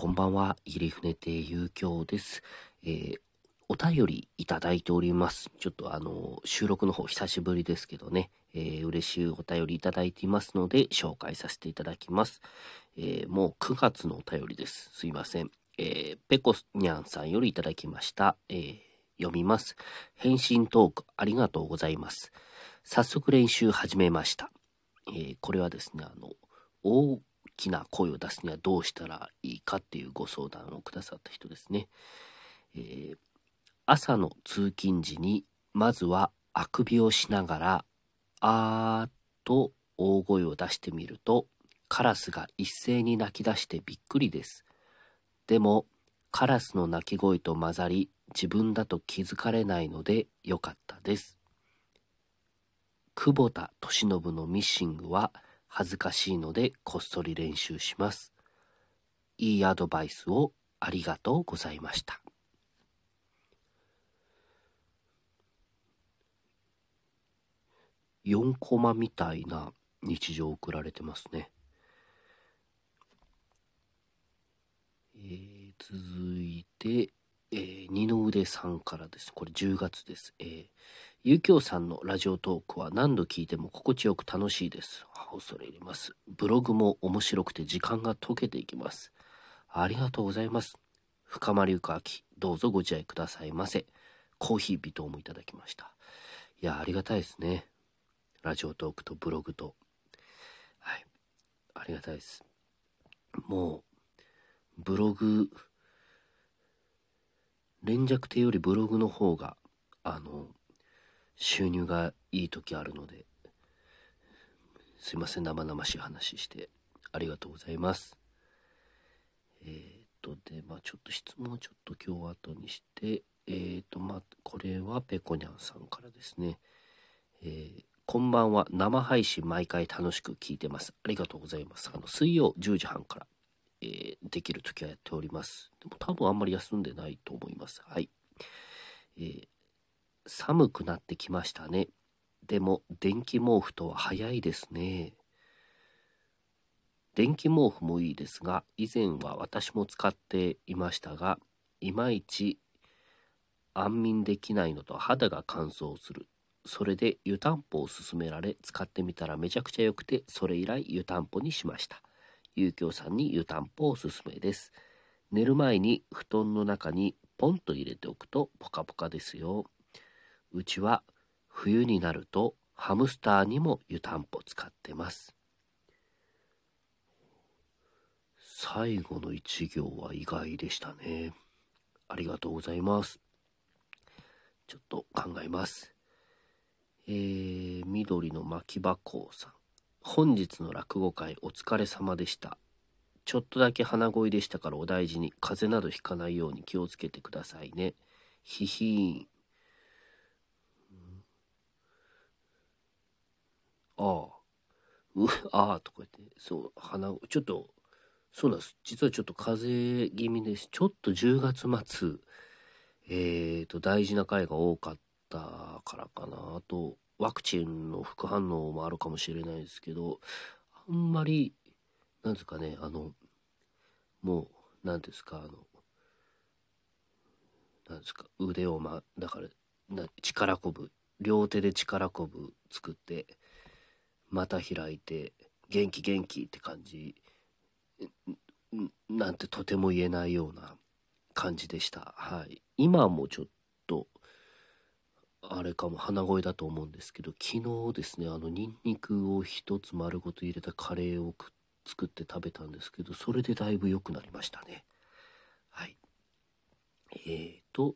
こんばんは、入船亭遊興です。えー、お便りいただいております。ちょっとあの、収録の方久しぶりですけどね、えー、嬉しいお便りいただいていますので、紹介させていただきます。えー、もう9月のお便りです。すいません。えー、ペコニャンさんよりいただきました。えー、読みます。返信トークありがとうございます。早速練習始めました。えー、これはですね、あの、きな声を出すにはどうしたらいいかっていうご相談をくださった人ですね。えー、朝の通勤時に、まずはあくびをしながら、あーっと大声を出してみると、カラスが一斉に鳴き出してびっくりです。でも、カラスの鳴き声と混ざり、自分だと気づかれないのでよかったです。久保田利伸のミッシングは恥ずかしいのでこっそり練習します。いいアドバイスをありがとうございました。4コマみたいな日常を送られてますね。えー、続いて、えー、二の腕さんからです。これ10月です。えー、ゆきょうさんのラジオトークは何度聞いても心地よく楽しいです。恐れ入ります。ブログも面白くて時間が解けていきます。ありがとうございます。深まりゆかき、どうぞご自愛くださいませ。コーヒー微糖もいただきました。いや、ありがたいですね。ラジオトークとブログと。はい。ありがたいです。もう、ブログ、連弱亭よりブログの方が、あの、収入がいい時あるので、すいません、生々しい話して、ありがとうございます。えー、っと、で、まあちょっと質問をちょっと今日後にして、えー、っと、まあこれはペコニャンさんからですね。えー、こんばんは。生配信毎回楽しく聞いてます。ありがとうございます。あの、水曜10時半からえー、できる時はやっております。でも多分あんまり休んでないと思います。はい。えー、寒くなってきましたね。でも電気毛布とは早いですね。電気毛布もいいですが、以前は私も使っていましたが、いまいち安眠できないのと肌が乾燥する。それで湯たんぽを勧められ使ってみたらめちゃくちゃ良くて、それ以来湯たんぽにしました。遊興さんに湯たんぽおすすめです。寝る前に布団の中にポンと入れておくとポカポカですよ。うちは冬になるとハムスターにも湯たんぽ使ってます。最後の一行は意外でしたね。ありがとうございます。ちょっと考えます。えー、緑の巻き箱さん。本日の落語会お疲れ様でした。ちょっとだけ鼻声でしたからお大事に風邪などひかないように気をつけてくださいね。ひひーん。ああ。う、ああとか言って、そう、鼻、ちょっと、そうなんです。実はちょっと風邪気味です。ちょっと10月末、えっ、ー、と、大事な回が多かったからかな。あと、ワクチンの副反応もあるかもしれないですけど、あんまり、なんですかね、あの、もう、なんですか、あの、なんですか、腕をま、だから、な力こぶ、両手で力こぶ作って、股開いて、元気元気って感じ、なんてとても言えないような感じでした。はい。今もちょっと、あれかも鼻声だと思うんですけど昨日ですねあのニンニクを一つ丸ごと入れたカレーを作って食べたんですけどそれでだいぶ良くなりましたねはいえーと、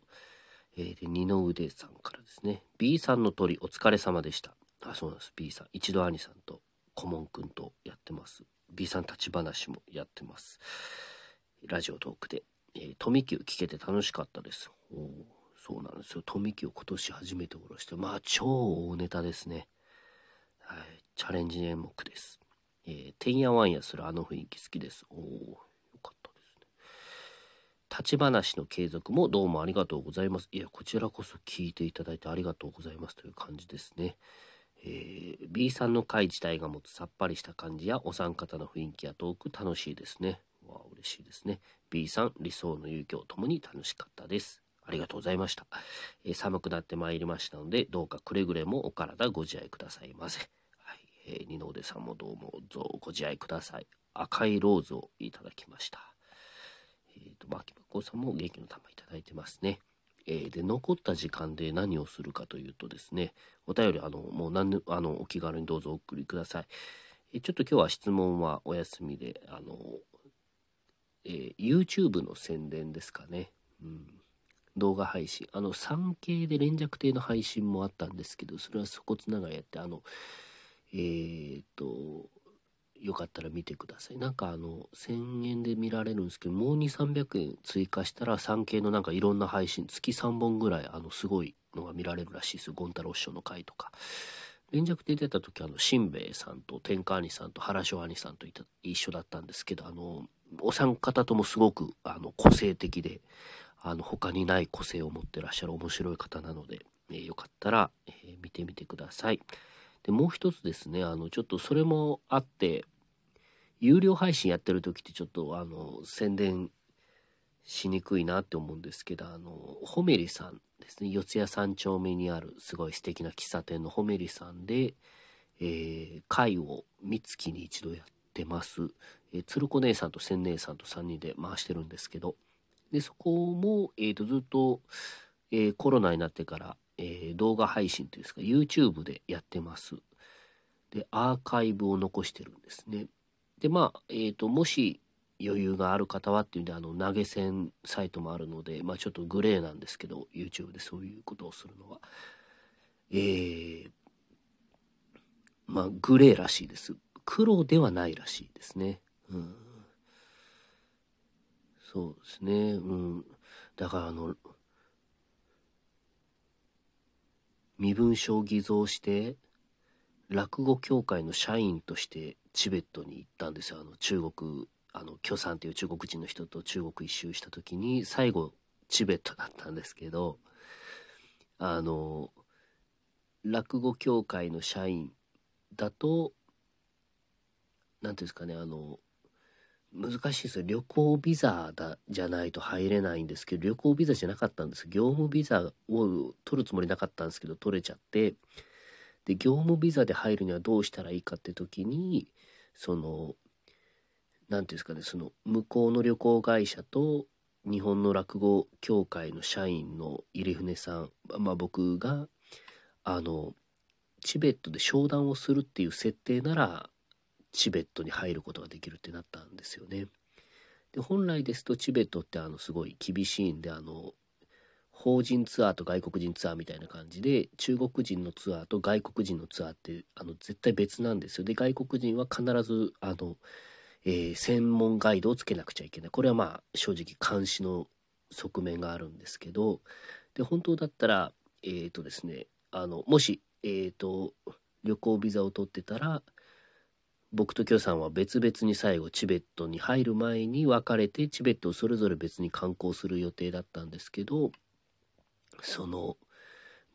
えー、で二の腕さんからですね B さんの鳥お疲れ様でしたあそうなんです B さん一度兄さんと顧問くんとやってます B さん立ち話もやってますラジオトークで、えー、富久聞けて楽しかったですおーそうなんですよ。富木を今年初めておろして、まあ超大ネタですね。はい。チャレンジ演目です。え、てんやわんやするあの雰囲気好きです。おお、よかったですね。立ち話の継続もどうもありがとうございます。いや、こちらこそ聞いていただいてありがとうございますという感じですね。えー、B さんの回自体が持つさっぱりした感じやお三方の雰囲気やトーク楽しいですね。わあ、嬉しいですね。B さん、理想の遊興ともに楽しかったです。ありがとうございました。えー、寒くなってまいりましたので、どうかくれぐれもお体ご自愛くださいませ。はい、えー、二の腕さんもどうもぞご自愛ください。赤いローズをいただきました。えっ、ー、と、まきばこさんも元気の玉いただいてますね。えー、で、残った時間で何をするかというとですね、お便り、あの、もう何あの、お気軽にどうぞお送りください。え、ちょっと今日は質問はお休みで、あの、えー、YouTube の宣伝ですかね。うん。動画配信。あの、3K で連弱艇の配信もあったんですけど、それはそこつながりやって、あの、えー、っと、よかったら見てください。なんかあの、1000円で見られるんですけど、もう2、300円追加したら 3K のなんかいろんな配信、月3本ぐらい、あの、すごいのが見られるらしいですよ。ゴン太郎師匠の回とか。連弱で出た時、あの、しんべヱさんと天下兄さんと原翔兄さんといた一緒だったんですけど、あの、お三方ともすごく、あの、個性的で、あの、他にない個性を持ってらっしゃる面白い方なので、えー、よかったら、えー、見てみてください。で、もう一つですね、あの、ちょっとそれもあって、有料配信やってる時ってちょっとあの宣伝しにくいなって思うんですけどあのホメリさんですね。四谷三丁目にあるすごい素敵な喫茶店のホメリさんで、えー、会を三月に一度やってます、えー、鶴子姉さんと千姉さんと3人で回してるんですけどでそこも、えーと、ずっと、えー、コロナになってから、えー、動画配信というか YouTube でやってます。でアーカイブを残してるんですね。で、まあ、えっ、ー、と、もし余裕がある方はっていうんで、あの、投げ銭サイトもあるので、まあ、ちょっとグレーなんですけど、YouTube でそういうことをするのは。えー、まあ、グレーらしいです。黒ではないらしいですね。うん。そうですね。うん。だから、あの、身分証偽造して、落語協会の社員としてチベットに行ったんです。よあの中国あの許さんという中国人の人と中国一周した時に最後チベットだったんですけどあの落語協会の社員だと何ていうんですかねあの難しいですよ。旅行ビザだじゃないと入れないんですけど旅行ビザじゃなかったんです。業務ビザを取るつもりなかったんですけど取れちゃってで業務ビザで入るにはどうしたらいいかって時にその何ていうんですかねその向こうの旅行会社と日本の落語協会の社員の入船さん、まあ、僕があのチベットで商談をするっていう設定ならチベットに入ることができるってなったんですよね。で本来ですとチベットってあのすごい厳しいんであの法人ツアーと外国人ツアーみたいな感じで中国人のツアーと外国人のツアーってあの絶対別なんですよ。で外国人は必ずあの、えー、専門ガイドをつけなくちゃいけない。これはまあ正直監視の側面があるんですけどで本当だったらえっ、ー、とですねあのもしえっ、ー、と旅行ビザを取ってたら僕と許さんは別々に最後チベットに入る前に別れてチベットをそれぞれ別に観光する予定だったんですけどその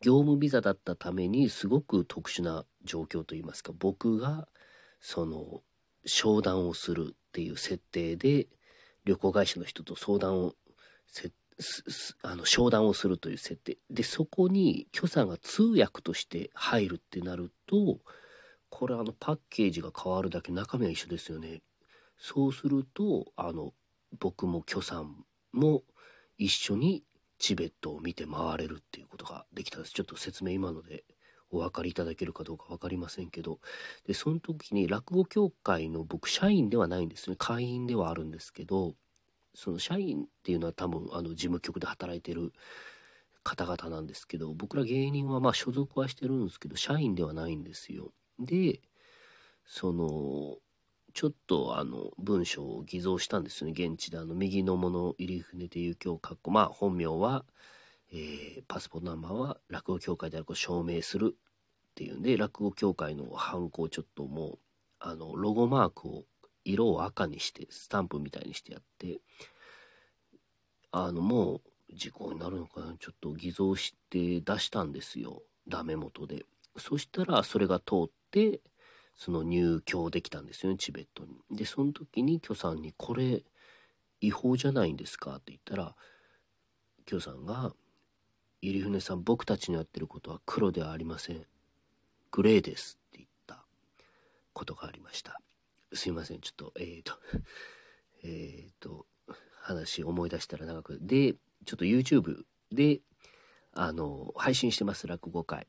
業務ビザだったためにすごく特殊な状況といいますか僕がその商談をするっていう設定で旅行会社の人と相談をあの商談をするという設定。でそこに許さんが通訳として入るってなるとこれあのパッケージが変わるだけ中身は一緒ですよね。そうするとあの僕も許さんも一緒にチベットを見て回れるっていうことができたんです。ちょっと説明今のでお分かりいただけるかどうか分かりませんけど。でその時に落語協会の僕社員ではないんですね。会員ではあるんですけどその社員っていうのは多分あの事務局で働いてる方々なんですけど僕ら芸人はまあ所属はしてるんですけど社員ではないんですよ。でそのちょっとあの文章を偽造したんですね。現地であの右のもの入船でいう今日かっこまあ本名は、えー、パスポートナンバーは落語協会であること証明するっていうんで落語協会のハンコをちょっともうあのロゴマークを色を赤にしてスタンプみたいにしてやってあのもう時効になるのかな？ちょっと偽造して出したんですよ。ダメ元で。そしたらそれが通ってその入居できたんですよねチベットに。でその時に許さんにこれ違法じゃないんですか?」って言ったら京さんが「入船さん僕たちのやってることは黒ではありません。グレーです」って言ったことがありました。すいませんちょっとえっ、ー、とえっ、ー、と話思い出したら長く。でちょっと YouTube であの配信してます落語会。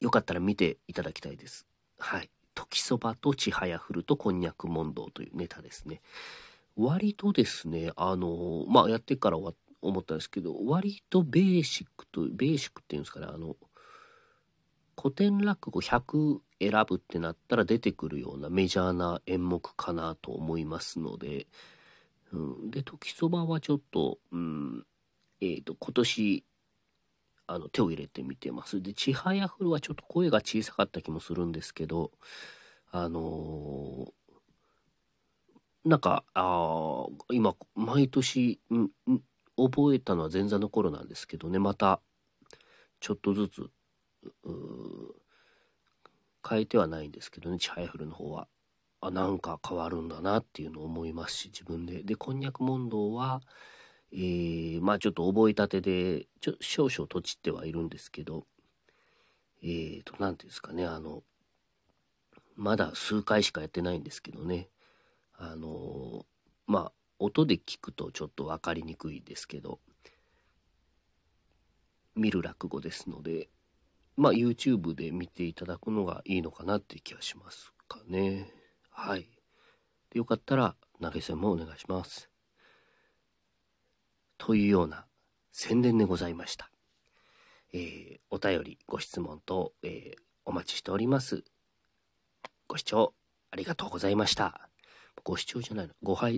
よかったら見ていただきたいです。はい。時そばとちはやふるとこんにゃく問答というネタですね。割とですねあのまあやってから思ったんですけど割とベーシックとベーシックっていうんですかねあの古典落語100選ぶってなったら出てくるようなメジャーな演目かなと思いますので、うん、で時そばはちょっと、うんえーと、今年あの手を入れてみてます。でちはやふるはちょっと声が小さかった気もするんですけどあのー、なんかあ今毎年、ん、覚えたのは前座の頃なんですけどね。またちょっとずつ変えてはないんですけどね。チハイフルの方は。あなんか変わるんだなっていうのを思いますし自分で。でこんにゃく問答はえー、まあちょっと覚えたてでちょ少々とちってはいるんですけどえーと何ていうんですかねあのまだ数回しかやってないんですけどねあのまあ音で聞くとちょっと分かりにくいですけど見る落語ですのでまあ YouTube で見ていただくのがいいのかなって気がしますかね。はい。よかったら投げ銭もお願いします。というような宣伝でございました。えー、お便り、ご質問と、えー、お待ちしております。ご視聴ありがとうございました。ご視聴じゃないの、ご配、